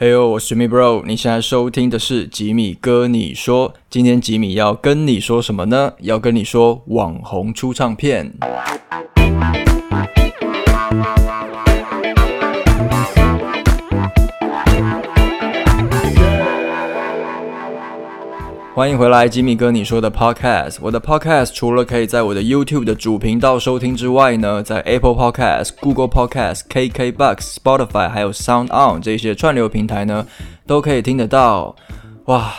嘿呦，我是 Jimmy bro，你现在收听的是吉米哥你说，今天吉米要跟你说什么呢？要跟你说网红出唱片。欢迎回来，吉米哥你说的 Podcast。我的 Podcast 除了可以在我的 YouTube 的主频道收听之外呢，在 Apple Podcast、Google Podcast、KKBox、Spotify 还有 Sound On 这些串流平台呢，都可以听得到。哇，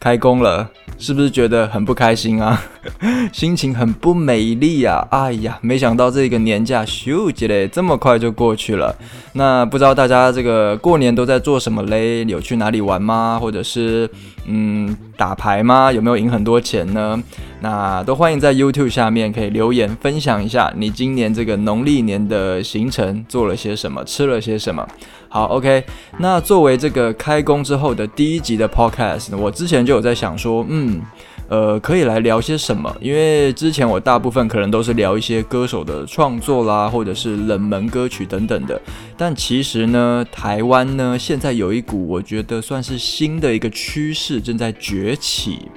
开工了！是不是觉得很不开心啊？心情很不美丽呀！哎呀，没想到这个年假咻几嘞，这么快就过去了。那不知道大家这个过年都在做什么嘞？有去哪里玩吗？或者是嗯打牌吗？有没有赢很多钱呢？那都欢迎在 YouTube 下面可以留言分享一下你今年这个农历年的行程做了些什么，吃了些什么。好，OK。那作为这个开工之后的第一集的 Podcast，我之前就有在想说，嗯，呃，可以来聊些什么？因为之前我大部分可能都是聊一些歌手的创作啦，或者是冷门歌曲等等的。但其实呢，台湾呢现在有一股我觉得算是新的一个趋势正在崛起。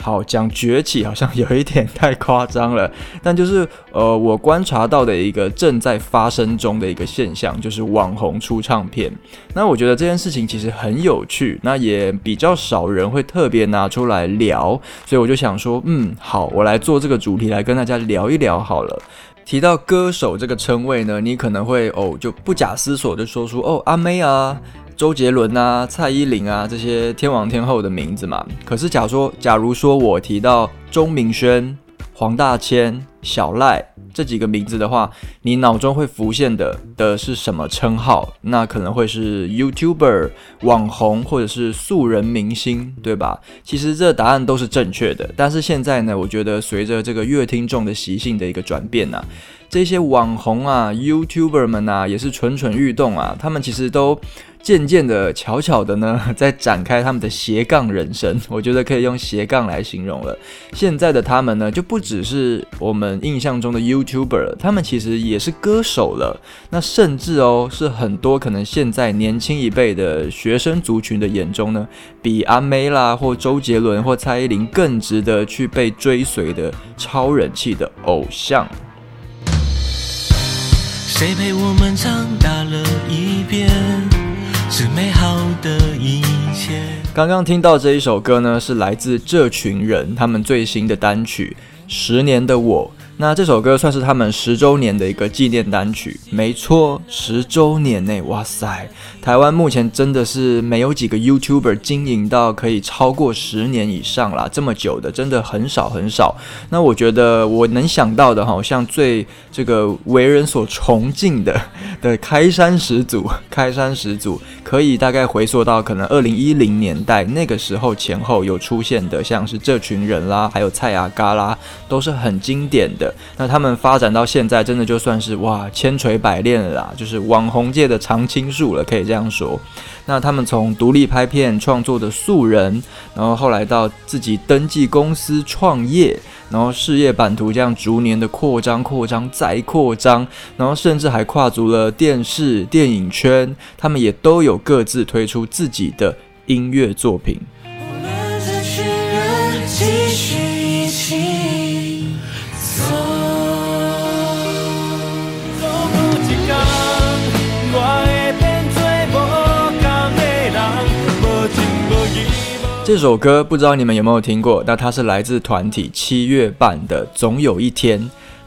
好讲崛起好像有一点太夸张了，但就是呃，我观察到的一个正在发生中的一个现象，就是网红出唱片。那我觉得这件事情其实很有趣，那也比较少人会特别拿出来聊，所以我就想说，嗯，好，我来做这个主题来跟大家聊一聊好了。提到歌手这个称谓呢，你可能会哦就不假思索就说出哦阿妹啊。周杰伦啊，蔡依林啊，这些天王天后的名字嘛。可是，假说，假如说我提到钟明轩、黄大千、小赖这几个名字的话，你脑中会浮现的的是什么称号？那可能会是 YouTuber、网红或者是素人明星，对吧？其实这答案都是正确的。但是现在呢，我觉得随着这个乐听众的习性的一个转变呐，这些网红啊、YouTuber 们啊，也是蠢蠢欲动啊，他们其实都。渐渐的、悄悄的呢，在展开他们的斜杠人生，我觉得可以用斜杠来形容了。现在的他们呢，就不只是我们印象中的 YouTuber，他们其实也是歌手了。那甚至哦，是很多可能现在年轻一辈的学生族群的眼中呢，比阿妹啦、或周杰伦或蔡依林更值得去被追随的超人气的偶像。谁陪我们长大了一遍？是美好的一切。刚刚听到这一首歌呢，是来自这群人他们最新的单曲《十年的我》。那这首歌算是他们十周年的一个纪念单曲，没错，十周年内，哇塞！台湾目前真的是没有几个 YouTuber 经营到可以超过十年以上啦，这么久的真的很少很少。那我觉得我能想到的，好像最这个为人所崇敬的 的开山始祖，开山始祖可以大概回溯到可能二零一零年代那个时候前后有出现的，像是这群人啦，还有蔡雅嘎啦，都是很经典的。那他们发展到现在，真的就算是哇千锤百炼了啦，就是网红界的常青树了，可以这样说。那他们从独立拍片创作的素人，然后后来到自己登记公司创业，然后事业版图这样逐年的扩张、扩张再扩张，然后甚至还跨足了电视、电影圈，他们也都有各自推出自己的音乐作品。这首歌不知道你们有没有听过？那它是来自团体七月半的《总有一天》。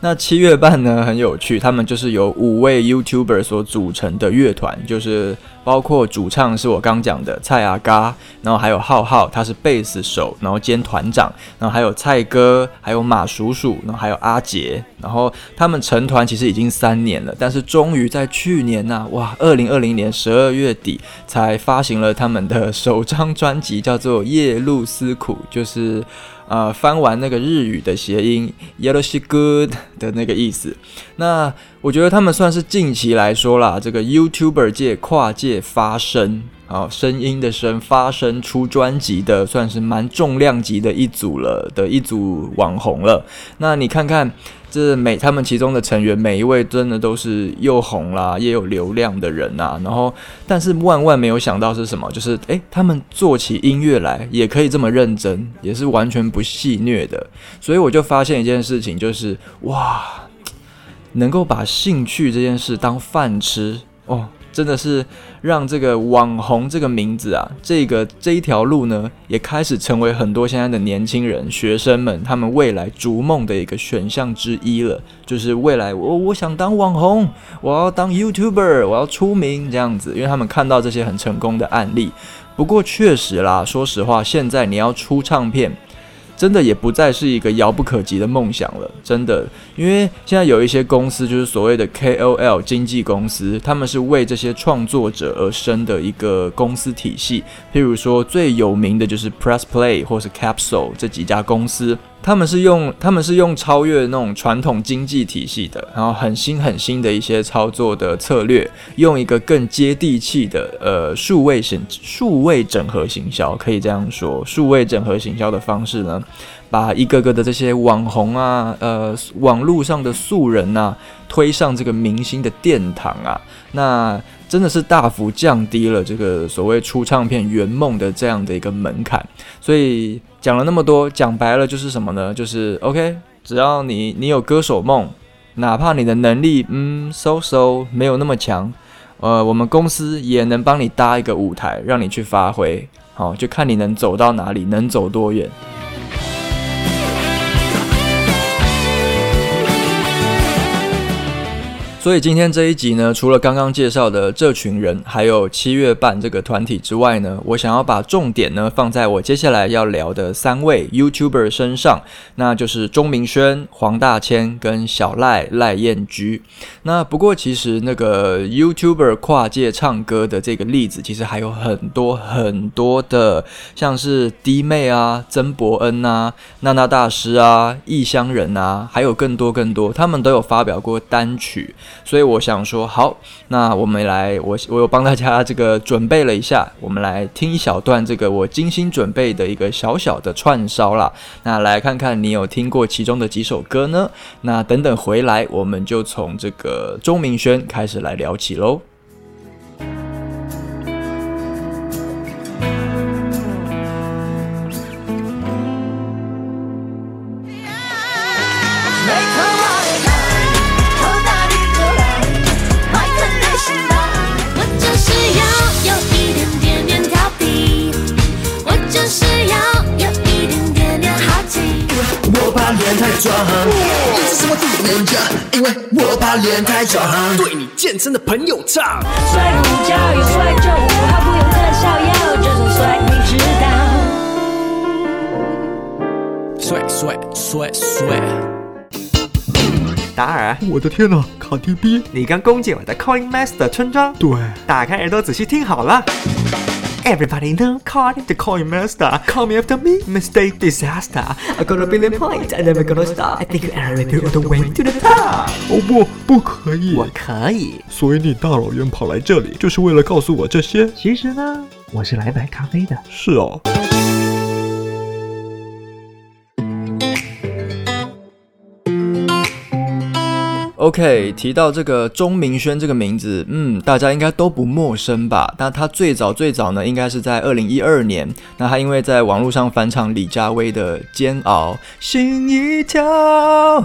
那七月半呢很有趣，他们就是由五位 YouTuber 所组成的乐团，就是包括主唱是我刚讲的蔡阿嘎，然后还有浩浩，他是贝斯手，然后兼团长，然后还有蔡哥，还有马叔叔，然后还有阿杰，然后他们成团其实已经三年了，但是终于在去年呐，哇，二零二零年十二月底才发行了他们的首张专辑，叫做《夜路思苦》，就是。呃，翻完那个日语的谐音 “yellow she good” 的那个意思，那我觉得他们算是近期来说啦，这个 YouTuber 界跨界发声，啊，声音的声发声出专辑的，算是蛮重量级的一组了的一组网红了。那你看看这每他们其中的成员每一位真的都是又红啦，也有流量的人啊。然后，但是万万没有想到是什么，就是诶，他们做起音乐来也可以这么认真，也是完全不戏虐的。所以我就发现一件事情，就是哇，能够把兴趣这件事当饭吃哦。真的是让这个网红这个名字啊，这个这一条路呢，也开始成为很多现在的年轻人、学生们他们未来逐梦的一个选项之一了。就是未来我我想当网红，我要当 YouTuber，我要出名这样子，因为他们看到这些很成功的案例。不过确实啦，说实话，现在你要出唱片。真的也不再是一个遥不可及的梦想了，真的，因为现在有一些公司就是所谓的 KOL 经纪公司，他们是为这些创作者而生的一个公司体系。譬如说最有名的就是 Press Play 或是 Capsule 这几家公司。他们是用他们是用超越那种传统经济体系的，然后很新很新的一些操作的策略，用一个更接地气的呃数位行数位整合行销，可以这样说，数位整合行销的方式呢，把一个个的这些网红啊，呃网络上的素人呐，推上这个明星的殿堂啊，那。真的是大幅降低了这个所谓出唱片圆梦的这样的一个门槛，所以讲了那么多，讲白了就是什么呢？就是 OK，只要你你有歌手梦，哪怕你的能力嗯 so so 没有那么强，呃，我们公司也能帮你搭一个舞台，让你去发挥，好，就看你能走到哪里，能走多远。所以今天这一集呢，除了刚刚介绍的这群人，还有七月半这个团体之外呢，我想要把重点呢放在我接下来要聊的三位 YouTuber 身上，那就是钟明轩、黄大千跟小赖赖燕居。那不过其实那个 YouTuber 跨界唱歌的这个例子，其实还有很多很多的，像是弟妹啊、曾伯恩啊、娜娜大师啊、异乡人啊，还有更多更多，他们都有发表过单曲。所以我想说，好，那我们来，我我有帮大家这个准备了一下，我们来听一小段这个我精心准备的一个小小的串烧啦。那来看看你有听过其中的几首歌呢？那等等回来，我们就从这个钟明轩开始来聊起喽。因为我怕脸太壮，对你健身的朋友唱。帅不叫有帅就好，不用特效药，这种帅你知道。帅帅帅帅！达尔，我的天哪，卡 T B，你刚攻进我的 Coin Master 村庄。对，打开耳朵仔细听好了。Everybody know card the coin master. Call me after me, mistake disaster. I got a billion points, I never gonna stop. I think you are ready all the way to the top. 哦不，不可以。我可以。所以你大老远跑来这里，就是为了告诉我这些？其实呢，我是来买咖啡的。是哦。OK，提到这个钟明轩这个名字，嗯，大家应该都不陌生吧？那他最早最早呢，应该是在二零一二年。那他因为在网络上翻唱李佳薇的《煎熬》，心一跳，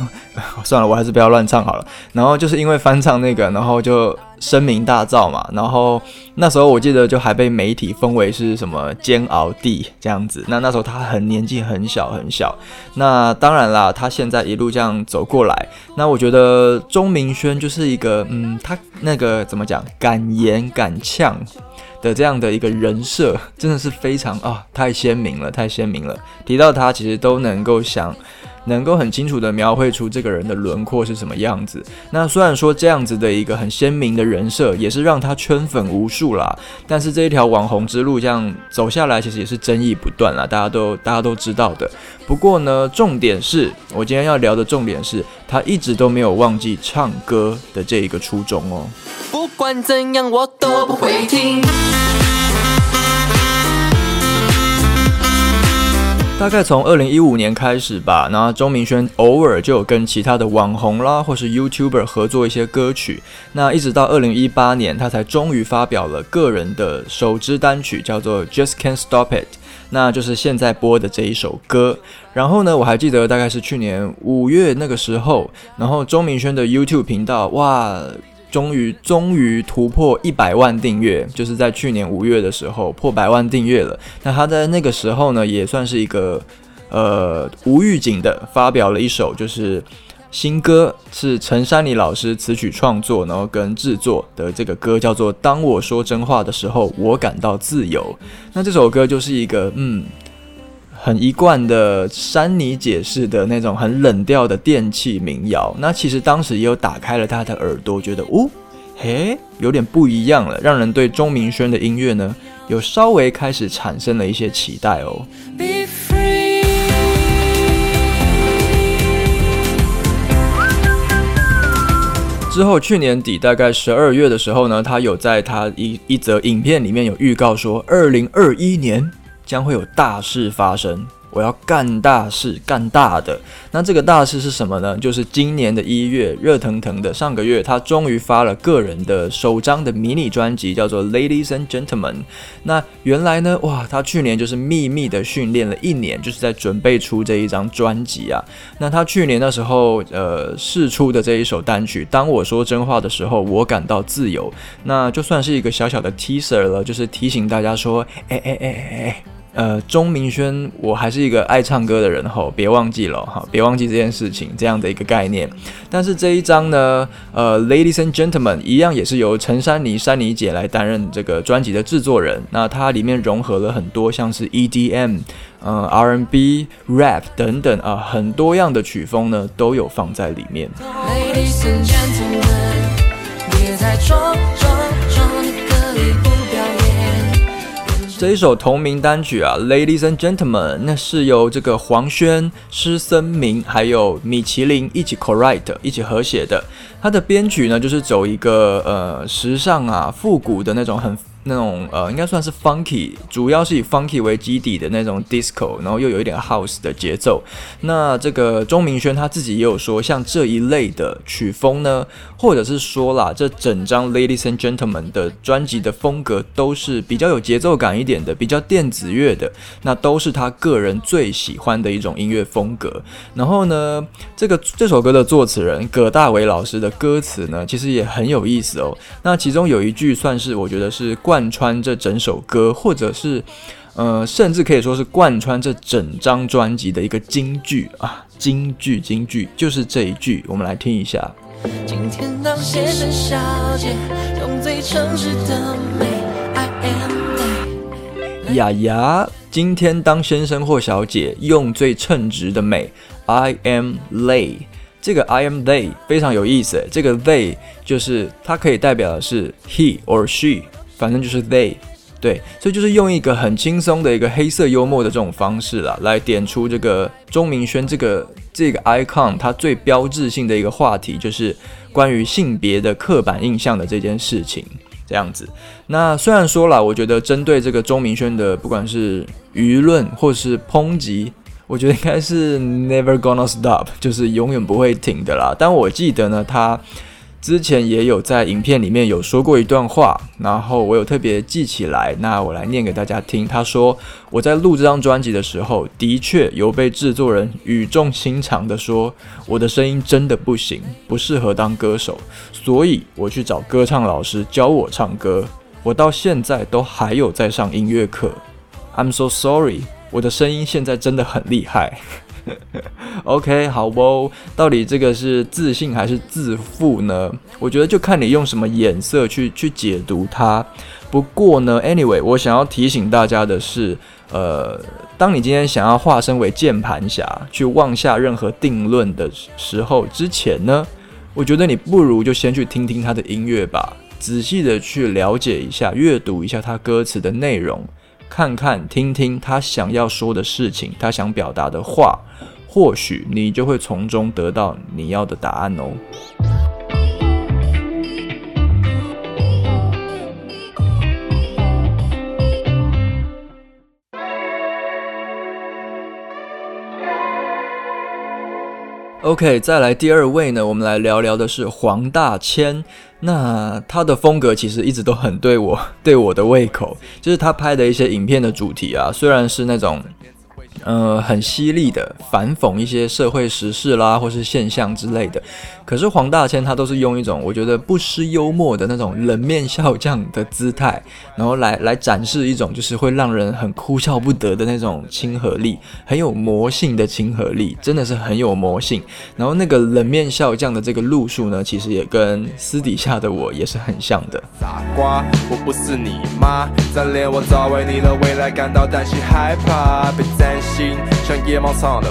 算了，我还是不要乱唱好了。然后就是因为翻唱那个，然后就。声名大噪嘛，然后那时候我记得就还被媒体封为是什么煎熬帝这样子。那那时候他很年纪很小很小。那当然啦，他现在一路这样走过来，那我觉得钟明轩就是一个嗯，他那个怎么讲，敢言敢呛的这样的一个人设，真的是非常啊，太鲜明了，太鲜明了。提到他，其实都能够想。能够很清楚地描绘出这个人的轮廓是什么样子。那虽然说这样子的一个很鲜明的人设，也是让他圈粉无数啦。但是这一条网红之路这样走下来，其实也是争议不断啦，大家都大家都知道的。不过呢，重点是我今天要聊的重点是，他一直都没有忘记唱歌的这一个初衷哦。不管怎样，我都不会停。大概从二零一五年开始吧，那钟明轩偶尔就有跟其他的网红啦，或是 YouTuber 合作一些歌曲。那一直到二零一八年，他才终于发表了个人的首支单曲，叫做《Just Can't Stop It》，那就是现在播的这一首歌。然后呢，我还记得大概是去年五月那个时候，然后钟明轩的 YouTube 频道，哇！终于终于突破一百万订阅，就是在去年五月的时候破百万订阅了。那他在那个时候呢，也算是一个呃无预警的发表了一首就是新歌，是陈珊妮老师词曲创作，然后跟制作的这个歌叫做《当我说真话的时候，我感到自由》。那这首歌就是一个嗯。很一贯的山妮解释的那种很冷调的电器民谣，那其实当时也有打开了他的耳朵，觉得哦，嘿，有点不一样了，让人对钟明轩的音乐呢，有稍微开始产生了一些期待哦。之后去年底大概十二月的时候呢，他有在他一一则影片里面有预告说，二零二一年。将会有大事发生，我要干大事，干大的。那这个大事是什么呢？就是今年的一月，热腾腾的上个月，他终于发了个人的首张的迷你专辑，叫做《Ladies and Gentlemen》。那原来呢，哇，他去年就是秘密的训练了一年，就是在准备出这一张专辑啊。那他去年的时候，呃，试出的这一首单曲《当我说真话的时候，我感到自由》，那就算是一个小小的 teaser 了，就是提醒大家说，哎哎哎哎哎。呃，钟明轩，我还是一个爱唱歌的人吼，别忘记了哈，别忘记这件事情，这样的一个概念。但是这一张呢，呃，Ladies and Gentlemen，一样也是由陈珊妮、珊妮姐来担任这个专辑的制作人。那它里面融合了很多像是 EDM、呃 R&B、Rap 等等啊，很多样的曲风呢都有放在里面。Ladies and gentlemen，别再装装这一首同名单曲啊，Ladies and Gentlemen，那是由这个黄轩、施森明还有米其林一起 co-write 一起合写的。它的编曲呢，就是走一个呃时尚啊、复古的那种很。那种呃，应该算是 funky，主要是以 funky 为基底的那种 disco，然后又有一点 house 的节奏。那这个钟明轩他自己也有说，像这一类的曲风呢，或者是说啦，这整张 Ladies and Gentlemen 的专辑的风格都是比较有节奏感一点的，比较电子乐的，那都是他个人最喜欢的一种音乐风格。然后呢，这个这首歌的作词人葛大为老师的歌词呢，其实也很有意思哦。那其中有一句算是我觉得是贯。贯穿这整首歌，或者是，呃，甚至可以说是贯穿这整张专辑的一个金句啊，金句，金句，就是这一句，我们来听一下。今天当先生小姐，用最诚实的美，I am 雅雅，今天当先生或小姐，用最称职的美，I am lay。这个 I am they 非常有意思，这个 they 就是它可以代表的是 he or she。反正就是 they，对，所以就是用一个很轻松的一个黑色幽默的这种方式啦，来点出这个钟明轩这个这个 icon 它最标志性的一个话题，就是关于性别的刻板印象的这件事情。这样子，那虽然说了，我觉得针对这个钟明轩的不管是舆论或是抨击，我觉得应该是 never gonna stop，就是永远不会停的啦。但我记得呢，他。之前也有在影片里面有说过一段话，然后我有特别记起来，那我来念给大家听。他说：“我在录这张专辑的时候，的确有被制作人语重心长的说，我的声音真的不行，不适合当歌手，所以我去找歌唱老师教我唱歌。我到现在都还有在上音乐课。I'm so sorry，我的声音现在真的很厉害。” OK，好不？到底这个是自信还是自负呢？我觉得就看你用什么眼色去去解读它。不过呢，Anyway，我想要提醒大家的是，呃，当你今天想要化身为键盘侠去妄下任何定论的时候，之前呢，我觉得你不如就先去听听他的音乐吧，仔细的去了解一下，阅读一下他歌词的内容。看看、听听他想要说的事情，他想表达的话，或许你就会从中得到你要的答案哦。OK，再来第二位呢，我们来聊聊的是黄大千。那他的风格其实一直都很对我对我的胃口，就是他拍的一些影片的主题啊，虽然是那种。呃，很犀利的反讽一些社会时事啦，或是现象之类的。可是黄大千他都是用一种我觉得不失幽默的那种冷面笑匠的姿态，然后来来展示一种就是会让人很哭笑不得的那种亲和力，很有魔性的亲和力，真的是很有魔性。然后那个冷面笑匠的这个路数呢，其实也跟私底下的我也是很像的。傻瓜，我不是你妈，早恋我早为你的未来感到担心害怕，别担，像野猫唱的。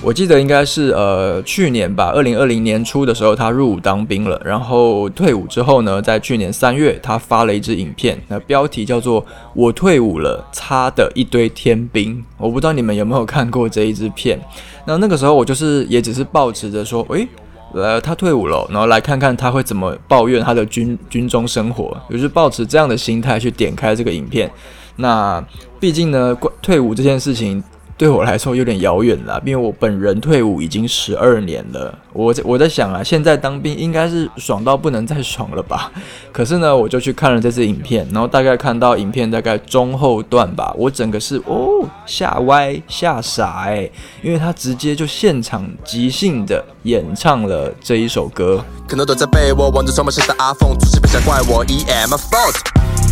我记得应该是呃去年吧，二零二零年初的时候，他入伍当兵了。然后退伍之后呢，在去年三月，他发了一支影片，那标题叫做“我退伍了，擦的一堆天兵”。我不知道你们有没有看过这一支片。那那个时候我就是也只是抱持着说，诶，呃，他退伍了，然后来看看他会怎么抱怨他的军军中生活，就是抱持这样的心态去点开这个影片。那毕竟呢，退伍这件事情。对我来说有点遥远了，因为我本人退伍已经十二年了。我我在想啊，现在当兵应该是爽到不能再爽了吧？可是呢，我就去看了这支影片，然后大概看到影片大概中后段吧，我整个是哦吓歪吓傻哎，因为他直接就现场即兴的演唱了这一首歌。可能躲在被窝望着窗外的阿凤，出事别想怪我，E M fault。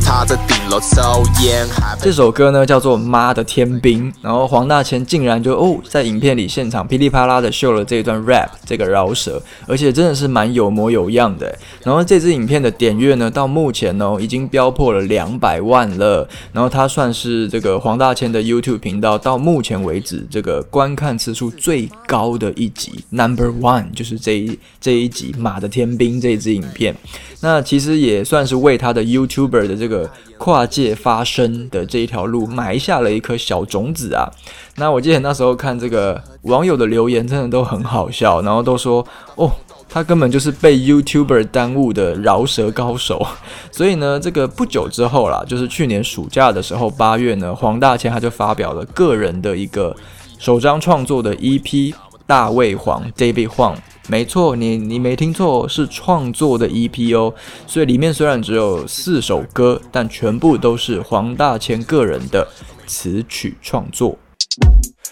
他在顶楼抽烟。这首歌呢叫做《妈的天兵》，然后黄大千竟然就哦在影片里现场噼里啪啦的秀了这一段 rap 这个饶舌，而且真的是蛮有模有样的。然后这支影片的点阅呢到目前呢已经飙破了两百万了，然后它算是这个黄大千的 YouTube 频道到目前为止这个观看次数最高的一集 Number One 就是这一这一集《妈的天兵》这支影片。那其实也算是为他的 YouTuber 的这个跨界发声的这一条路埋下了一颗小种子啊。那我记得那时候看这个网友的留言，真的都很好笑，然后都说哦，他根本就是被 YouTuber 耽误的饶舌高手。所以呢，这个不久之后啦，就是去年暑假的时候，八月呢，黄大千他就发表了个人的一个首张创作的 EP《大胃黄》David Huang。没错，你你没听错，是创作的 EP 哦。所以里面虽然只有四首歌，但全部都是黄大千个人的词曲创作。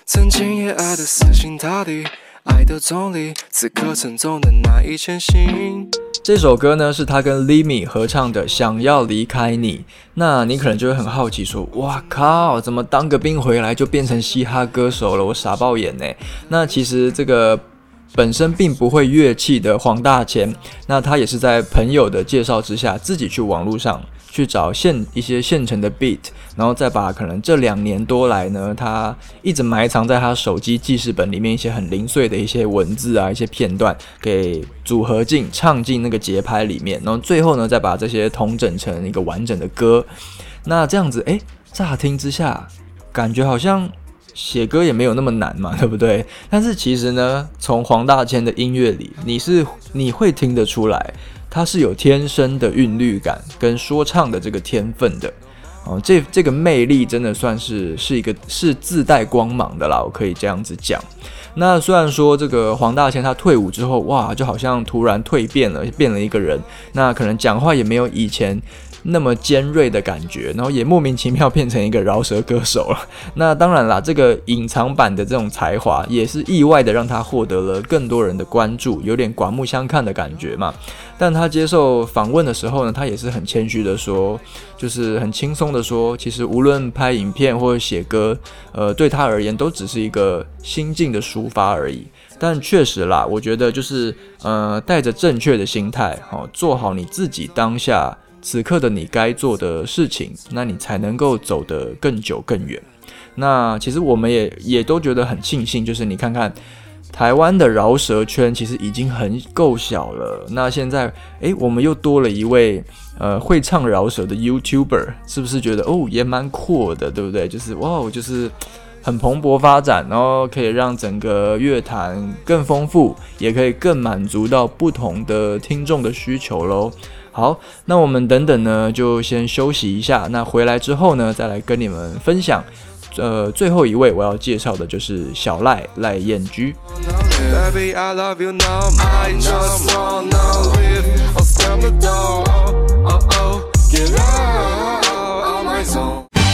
曾经也爱的死心塌地，爱的总理，此刻沉重的难以前行。这首歌呢是他跟 Limi 合唱的《想要离开你》。那你可能就会很好奇说：哇靠，怎么当个兵回来就变成嘻哈歌手了？我傻爆眼呢。那其实这个。本身并不会乐器的黄大钱，那他也是在朋友的介绍之下，自己去网络上去找现一些现成的 beat，然后再把可能这两年多来呢，他一直埋藏在他手机记事本里面一些很零碎的一些文字啊，一些片段，给组合进唱进那个节拍里面，然后最后呢，再把这些统整成一个完整的歌。那这样子，诶，乍听之下，感觉好像。写歌也没有那么难嘛，对不对？但是其实呢，从黄大千的音乐里，你是你会听得出来，他是有天生的韵律感跟说唱的这个天分的哦。这这个魅力真的算是是一个是自带光芒的啦，我可以这样子讲。那虽然说这个黄大千他退伍之后，哇，就好像突然蜕变了，变了一个人，那可能讲话也没有以前。那么尖锐的感觉，然后也莫名其妙变成一个饶舌歌手了。那当然啦，这个隐藏版的这种才华，也是意外的让他获得了更多人的关注，有点刮目相看的感觉嘛。但他接受访问的时候呢，他也是很谦虚的说，就是很轻松的说，其实无论拍影片或者写歌，呃，对他而言都只是一个心境的抒发而已。但确实啦，我觉得就是呃，带着正确的心态，好做好你自己当下。此刻的你该做的事情，那你才能够走得更久更远。那其实我们也也都觉得很庆幸，就是你看看台湾的饶舌圈其实已经很够小了。那现在诶，我们又多了一位呃会唱饶舌的 YouTuber，是不是觉得哦也蛮酷的，对不对？就是哇，就是很蓬勃发展，然后可以让整个乐坛更丰富，也可以更满足到不同的听众的需求喽。好，那我们等等呢，就先休息一下。那回来之后呢，再来跟你们分享。呃，最后一位我要介绍的就是小赖赖燕居。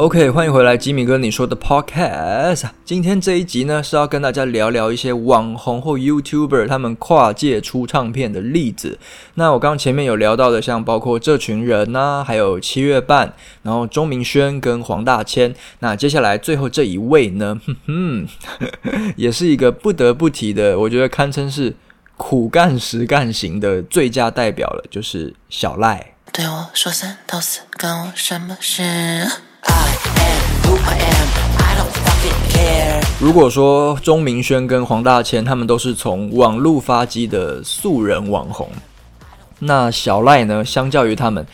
OK，欢迎回来，吉米哥你说的 Podcast。今天这一集呢是要跟大家聊聊一些网红或 YouTuber 他们跨界出唱片的例子。那我刚刚前面有聊到的，像包括这群人呐、还有七月半，然后钟明轩跟黄大千。那接下来最后这一位呢，哼哼，也是一个不得不提的，我觉得堪称是苦干实干型的最佳代表了，就是小赖。对我说三道四，干我什么事如果说钟明轩跟黄大千他们都是从网络发迹的素人网红，那小赖呢，相较于他们，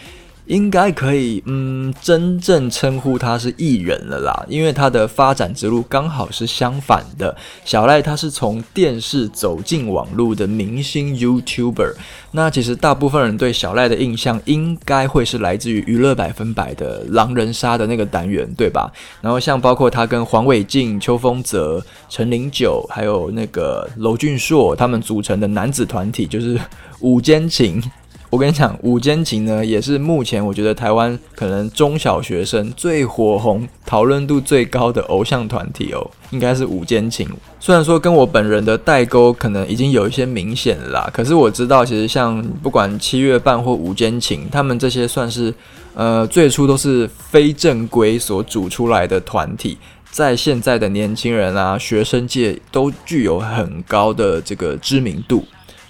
应该可以嗯真正称呼他是艺人了啦，因为他的发展之路刚好是相反的。小赖他是从电视走进网络的明星 YouTuber，那其实大部分人对小赖的印象应该会是来自于娱乐百分百的狼人杀的那个单元，对吧？然后像包括他跟黄伟晋、邱风泽、陈零九，还有那个娄俊硕他们组成的男子团体，就是 五间情。我跟你讲，五间情呢，也是目前我觉得台湾可能中小学生最火红、讨论度最高的偶像团体哦，应该是五间情。虽然说跟我本人的代沟可能已经有一些明显啦，可是我知道，其实像不管七月半或五间情，他们这些算是呃最初都是非正规所组出来的团体。在现在的年轻人啊，学生界都具有很高的这个知名度，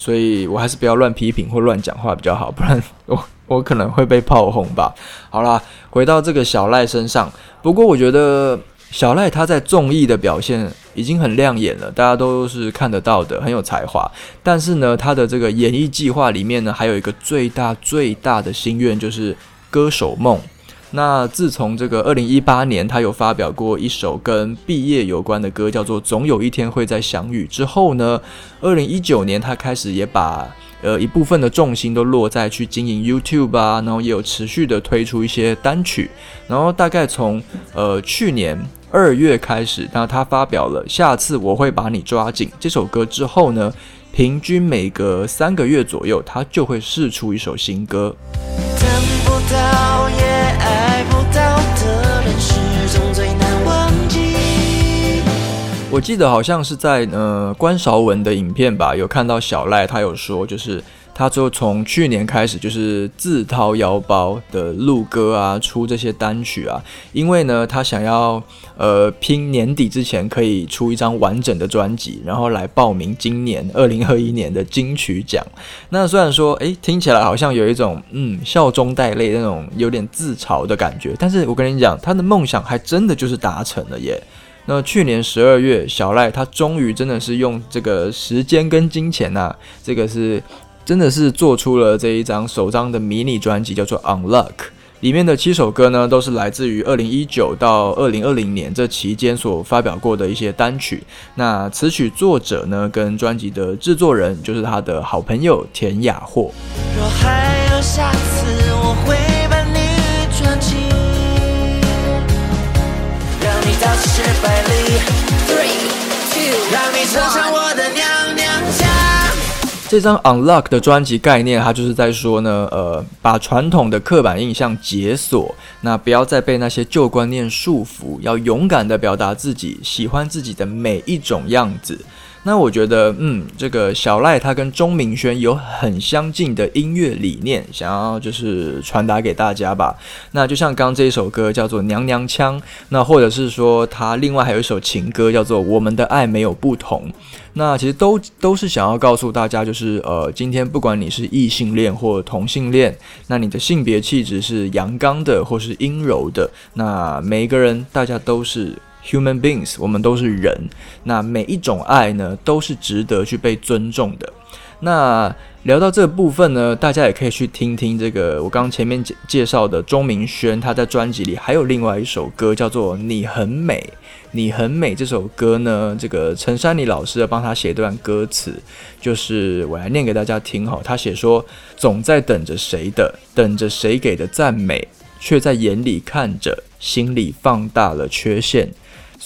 所以我还是不要乱批评或乱讲话比较好，不然我 我可能会被炮轰吧。好啦，回到这个小赖身上，不过我觉得小赖他在综艺的表现已经很亮眼了，大家都是看得到的，很有才华。但是呢，他的这个演艺计划里面呢，还有一个最大最大的心愿就是歌手梦。那自从这个二零一八年，他有发表过一首跟毕业有关的歌，叫做《总有一天会再相遇》之后呢，二零一九年他开始也把呃一部分的重心都落在去经营 YouTube 啊，然后也有持续的推出一些单曲，然后大概从呃去年二月开始，那他发表了《下次我会把你抓紧》这首歌之后呢，平均每隔三个月左右，他就会试出一首新歌。等不到我记得好像是在呃关韶文的影片吧，有看到小赖他有说，就是他就从去年开始就是自掏腰包的录歌啊，出这些单曲啊，因为呢他想要呃拼年底之前可以出一张完整的专辑，然后来报名今年二零二一年的金曲奖。那虽然说诶听起来好像有一种嗯笑中带泪那种有点自嘲的感觉，但是我跟你讲，他的梦想还真的就是达成了耶。那去年十二月，小赖他终于真的是用这个时间跟金钱呐、这个是真的是做出了这一张首张的迷你专辑，叫做《Unlock》。里面的七首歌呢，都是来自于二零一九到二零二零年这期间所发表过的一些单曲。那词曲作者呢，跟专辑的制作人就是他的好朋友田雅霍。若还有下次，我会这张 Unlock 的专辑概念，它就是在说呢，呃，把传统的刻板印象解锁，那不要再被那些旧观念束缚，要勇敢的表达自己，喜欢自己的每一种样子。那我觉得，嗯，这个小赖他跟钟明轩有很相近的音乐理念，想要就是传达给大家吧。那就像刚刚这一首歌叫做《娘娘腔》，那或者是说他另外还有一首情歌叫做《我们的爱没有不同》。那其实都都是想要告诉大家，就是呃，今天不管你是异性恋或同性恋，那你的性别气质是阳刚的或是阴柔的，那每一个人大家都是 human beings，我们都是人，那每一种爱呢都是值得去被尊重的。那聊到这个部分呢，大家也可以去听听这个我刚刚前面介介绍的钟明轩，他在专辑里还有另外一首歌叫做《你很美》。你很美这首歌呢，这个陈珊妮老师帮他写一段歌词，就是我来念给大家听哈。他写说：总在等着谁的，等着谁给的赞美，却在眼里看着，心里放大了缺陷，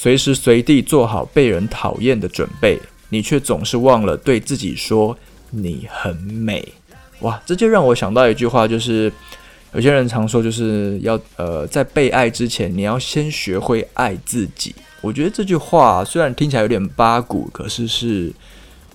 随时随地做好被人讨厌的准备，你却总是忘了对自己说你很美。哇，这就让我想到一句话，就是有些人常说，就是要呃在被爱之前，你要先学会爱自己。我觉得这句话虽然听起来有点八股，可是是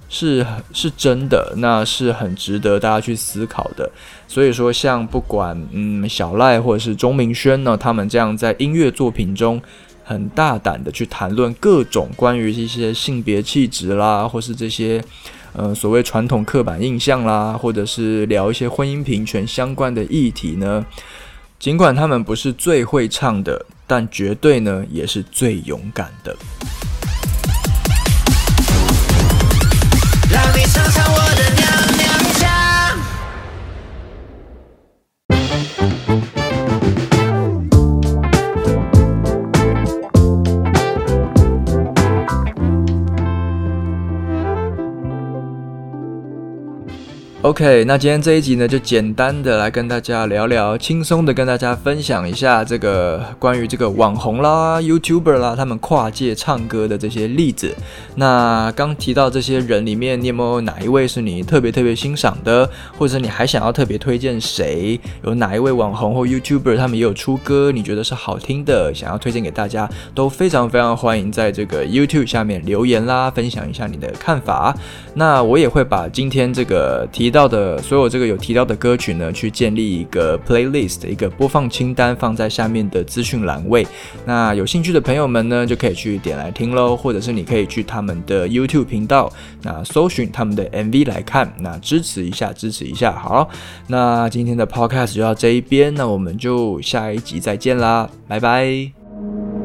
是是真的，那是很值得大家去思考的。所以说，像不管嗯小赖或者是钟明轩呢，他们这样在音乐作品中很大胆的去谈论各种关于一些性别气质啦，或是这些呃所谓传统刻板印象啦，或者是聊一些婚姻平权相关的议题呢。尽管他们不是最会唱的，但绝对呢也是最勇敢的。让你尝尝我 OK，那今天这一集呢，就简单的来跟大家聊聊，轻松的跟大家分享一下这个关于这个网红啦、YouTuber 啦，他们跨界唱歌的这些例子。那刚提到这些人里面，你有没有哪一位是你特别特别欣赏的，或者你还想要特别推荐谁？有哪一位网红或 YouTuber 他们也有出歌，你觉得是好听的，想要推荐给大家，都非常非常欢迎在这个 YouTube 下面留言啦，分享一下你的看法。那我也会把今天这个提到的所有这个有提到的歌曲呢，去建立一个 playlist 一个播放清单，放在下面的资讯栏位。那有兴趣的朋友们呢，就可以去点来听喽，或者是你可以去他们的 YouTube 频道，那搜寻他们的 MV 来看，那支持一下，支持一下。好，那今天的 Podcast 就到这一边，那我们就下一集再见啦，拜拜。